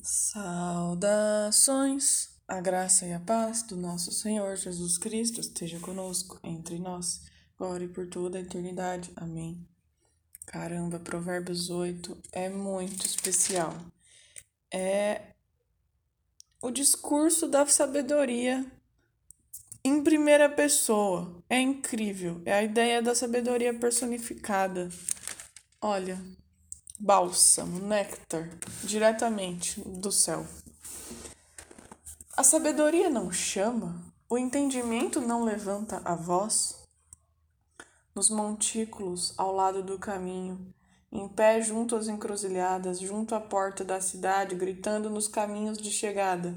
Saudações, a graça e a paz do nosso Senhor Jesus Cristo esteja conosco, entre nós, agora e por toda a eternidade. Amém. Caramba, Provérbios 8 é muito especial. É o discurso da sabedoria em primeira pessoa. É incrível. É a ideia da sabedoria personificada. Olha, bálsamo, néctar, diretamente do céu. A sabedoria não chama, o entendimento não levanta a voz. Nos montículos, ao lado do caminho, em pé junto às encruzilhadas, junto à porta da cidade, gritando nos caminhos de chegada.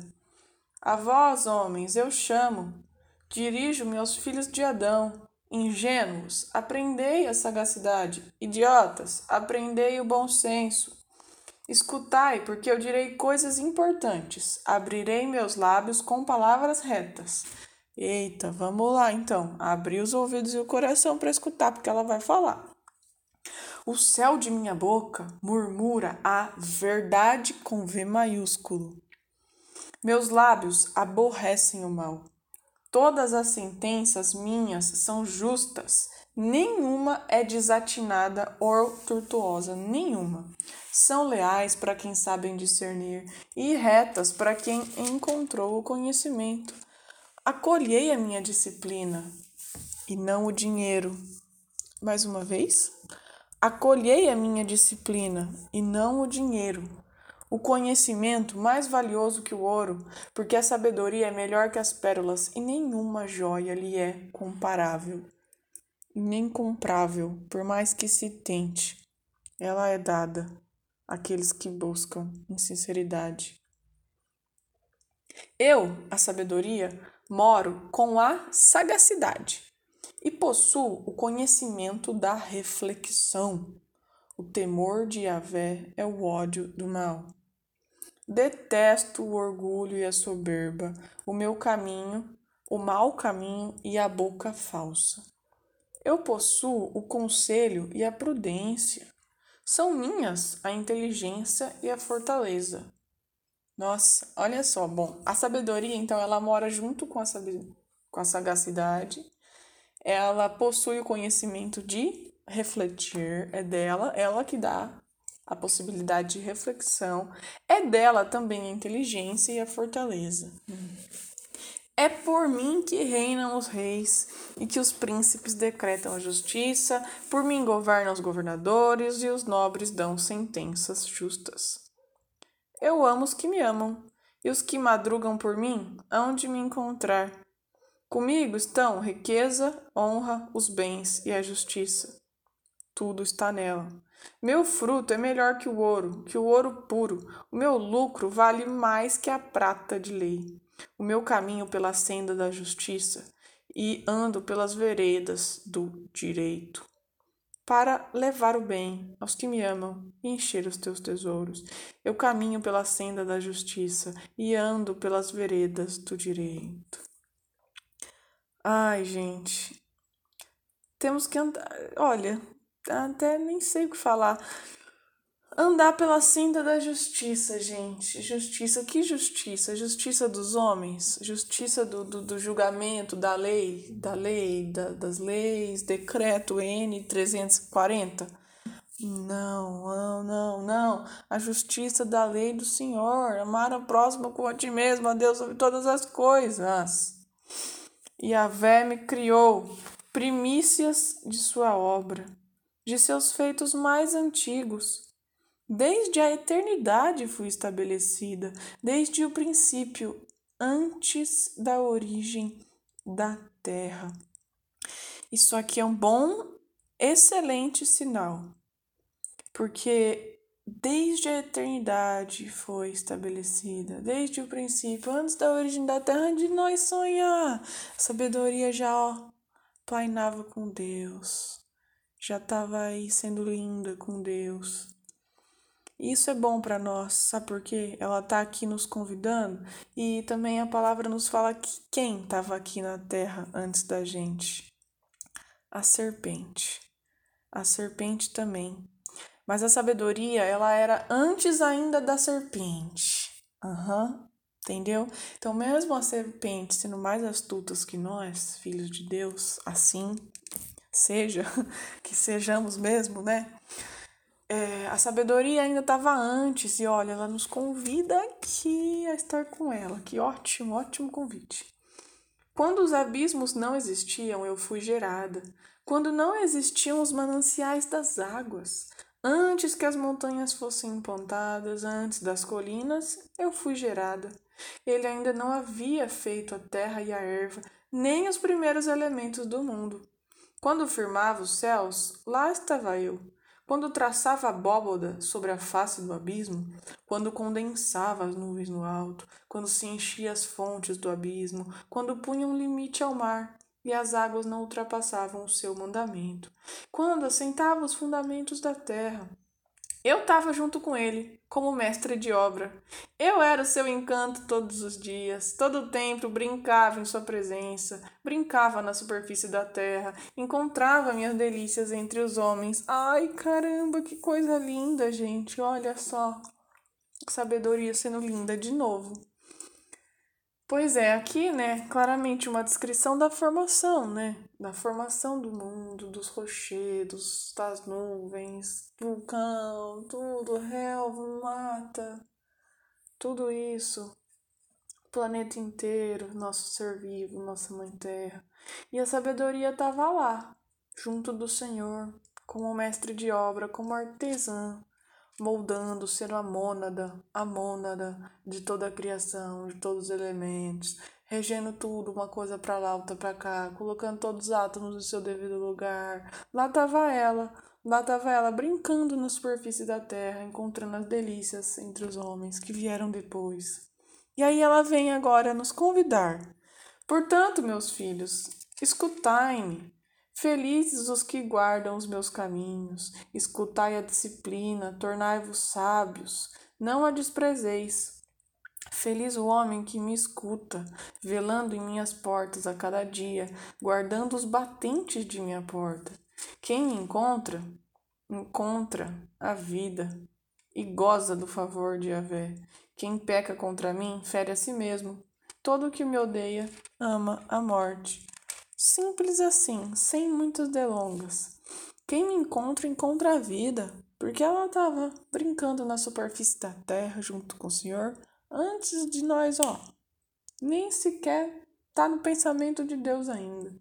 A vós, homens, eu chamo, dirijo-me aos filhos de Adão, Ingênuos, aprendei a sagacidade. Idiotas, aprendei o bom senso. Escutai, porque eu direi coisas importantes. Abrirei meus lábios com palavras retas. Eita, vamos lá então. Abrir os ouvidos e o coração para escutar, porque ela vai falar. O céu de minha boca murmura a verdade com V maiúsculo. Meus lábios aborrecem o mal. Todas as sentenças minhas são justas, nenhuma é desatinada ou tortuosa, nenhuma. São leais para quem sabem discernir e retas para quem encontrou o conhecimento. Acolhei a minha disciplina e não o dinheiro. Mais uma vez, acolhei a minha disciplina e não o dinheiro o conhecimento mais valioso que o ouro, porque a sabedoria é melhor que as pérolas e nenhuma joia lhe é comparável, nem comprável, por mais que se tente. Ela é dada àqueles que buscam em sinceridade. Eu, a sabedoria, moro com a sagacidade e possuo o conhecimento da reflexão. O temor de Yahvé é o ódio do mal. Detesto o orgulho e a soberba, o meu caminho, o mau caminho e a boca falsa. Eu possuo o conselho e a prudência. São minhas a inteligência e a fortaleza. Nossa, olha só. Bom, a sabedoria, então, ela mora junto com a, com a sagacidade. Ela possui o conhecimento de refletir, é dela, ela que dá a possibilidade de reflexão, é dela também a inteligência e a fortaleza. É por mim que reinam os reis e que os príncipes decretam a justiça, por mim governam os governadores e os nobres dão sentenças justas. Eu amo os que me amam, e os que madrugam por mim hão de me encontrar. Comigo estão riqueza, honra, os bens e a justiça. Tudo está nela. Meu fruto é melhor que o ouro, que o ouro puro. O meu lucro vale mais que a prata de lei. O meu caminho pela senda da justiça e ando pelas veredas do direito, para levar o bem aos que me amam e encher os teus tesouros. Eu caminho pela senda da justiça e ando pelas veredas do direito. Ai, gente, temos que andar. Olha, até nem sei o que falar. Andar pela senda da justiça, gente. Justiça, que justiça? Justiça dos homens? Justiça do, do, do julgamento, da lei, da lei, da, das leis, decreto N340? Não, não, não, não. A justiça da lei do Senhor. Amar o próximo como a ti mesmo, a Deus sobre todas as coisas. E a Vé me criou primícias de sua obra de seus feitos mais antigos. Desde a eternidade fui estabelecida, desde o princípio, antes da origem da terra. Isso aqui é um bom, excelente sinal, porque desde a eternidade foi estabelecida, desde o princípio, antes da origem da terra, de nós sonhar. A sabedoria já ó, plainava com Deus já estava aí sendo linda com Deus. Isso é bom para nós, sabe por quê? Ela está aqui nos convidando e também a palavra nos fala que quem estava aqui na terra antes da gente? A serpente. A serpente também. Mas a sabedoria, ela era antes ainda da serpente. Aham. Uhum. Entendeu? Então, mesmo a serpente sendo mais astutas que nós, filhos de Deus, assim seja, que sejamos mesmo, né? É, a sabedoria ainda estava antes, e olha, ela nos convida aqui a estar com ela. Que ótimo, ótimo convite. Quando os abismos não existiam, eu fui gerada. Quando não existiam os mananciais das águas, antes que as montanhas fossem implantadas, antes das colinas, eu fui gerada. Ele ainda não havia feito a terra e a erva, nem os primeiros elementos do mundo. Quando firmava os céus, lá estava eu. Quando traçava a abóboda sobre a face do abismo, quando condensava as nuvens no alto, quando se enchia as fontes do abismo, quando punha um limite ao mar e as águas não ultrapassavam o seu mandamento, quando assentava os fundamentos da terra, eu estava junto com ele, como mestre de obra. Eu era o seu encanto todos os dias, todo o tempo brincava em sua presença, brincava na superfície da terra, encontrava minhas delícias entre os homens. Ai, caramba, que coisa linda, gente. Olha só. Sabedoria sendo linda de novo. Pois é, aqui, né, claramente uma descrição da formação, né? Da formação do mundo, dos rochedos, das nuvens, vulcão, tudo, relva, mata, tudo isso, o planeta inteiro, nosso ser vivo, nossa mãe terra. E a sabedoria estava lá, junto do Senhor, como mestre de obra, como artesã, moldando, sendo a mônada, a mônada de toda a criação, de todos os elementos, regendo tudo, uma coisa para lá, outra para cá, colocando todos os átomos no seu devido lugar. Lá estava ela, lá estava ela brincando na superfície da terra, encontrando as delícias entre os homens que vieram depois. E aí ela vem agora nos convidar. Portanto, meus filhos, escutai-me, Felizes os que guardam os meus caminhos, escutai a disciplina, tornai-vos sábios, não a desprezeis. Feliz o homem que me escuta, velando em minhas portas a cada dia, guardando os batentes de minha porta. Quem me encontra, encontra a vida e goza do favor de Yahvé. Quem peca contra mim, fere a si mesmo. Todo o que me odeia, ama a morte. Simples assim, sem muitas delongas. Quem me encontra, encontra a vida, porque ela estava brincando na superfície da terra junto com o Senhor antes de nós, ó. Nem sequer tá no pensamento de Deus ainda.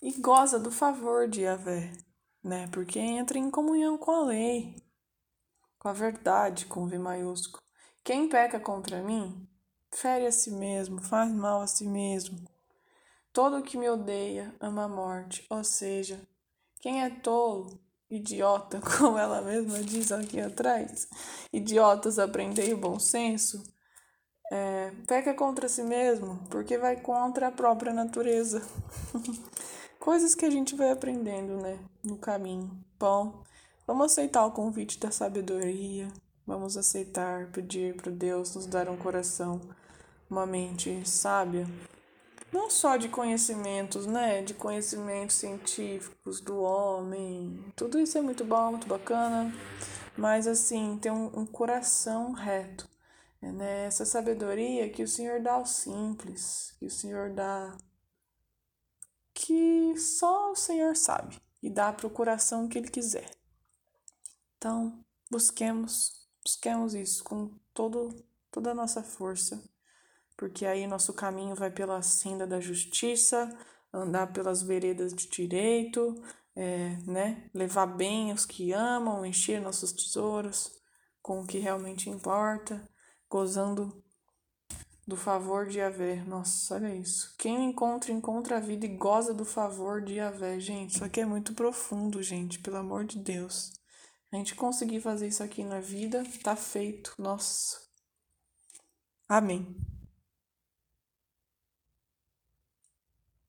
E goza do favor de Yahvé, né? Porque entra em comunhão com a lei, com a verdade, com V maiúsculo. Quem peca contra mim, fere a si mesmo, faz mal a si mesmo. Todo o que me odeia ama a morte, ou seja, quem é tolo, idiota, como ela mesma diz aqui atrás, idiotas aprendei o bom senso, é, peca contra si mesmo, porque vai contra a própria natureza. Coisas que a gente vai aprendendo, né, no caminho. Bom, vamos aceitar o convite da sabedoria, vamos aceitar, pedir para Deus nos dar um coração, uma mente sábia não só de conhecimentos, né? De conhecimentos científicos do homem. Tudo isso é muito bom, muito bacana. Mas assim, ter um, um coração reto. Né? Essa sabedoria que o Senhor dá aos simples, que o Senhor dá. que só o Senhor sabe. E dá para o coração que Ele quiser. Então, busquemos, busquemos isso com todo, toda a nossa força porque aí nosso caminho vai pela senda da justiça, andar pelas veredas de direito, é, né? levar bem os que amam, encher nossos tesouros com o que realmente importa, gozando do favor de Yahvé. Nossa, olha isso. Quem encontra, encontra a vida e goza do favor de Yahvé. Gente, isso aqui é muito profundo, gente, pelo amor de Deus. A gente conseguir fazer isso aqui na vida, tá feito. Nossa. Amém.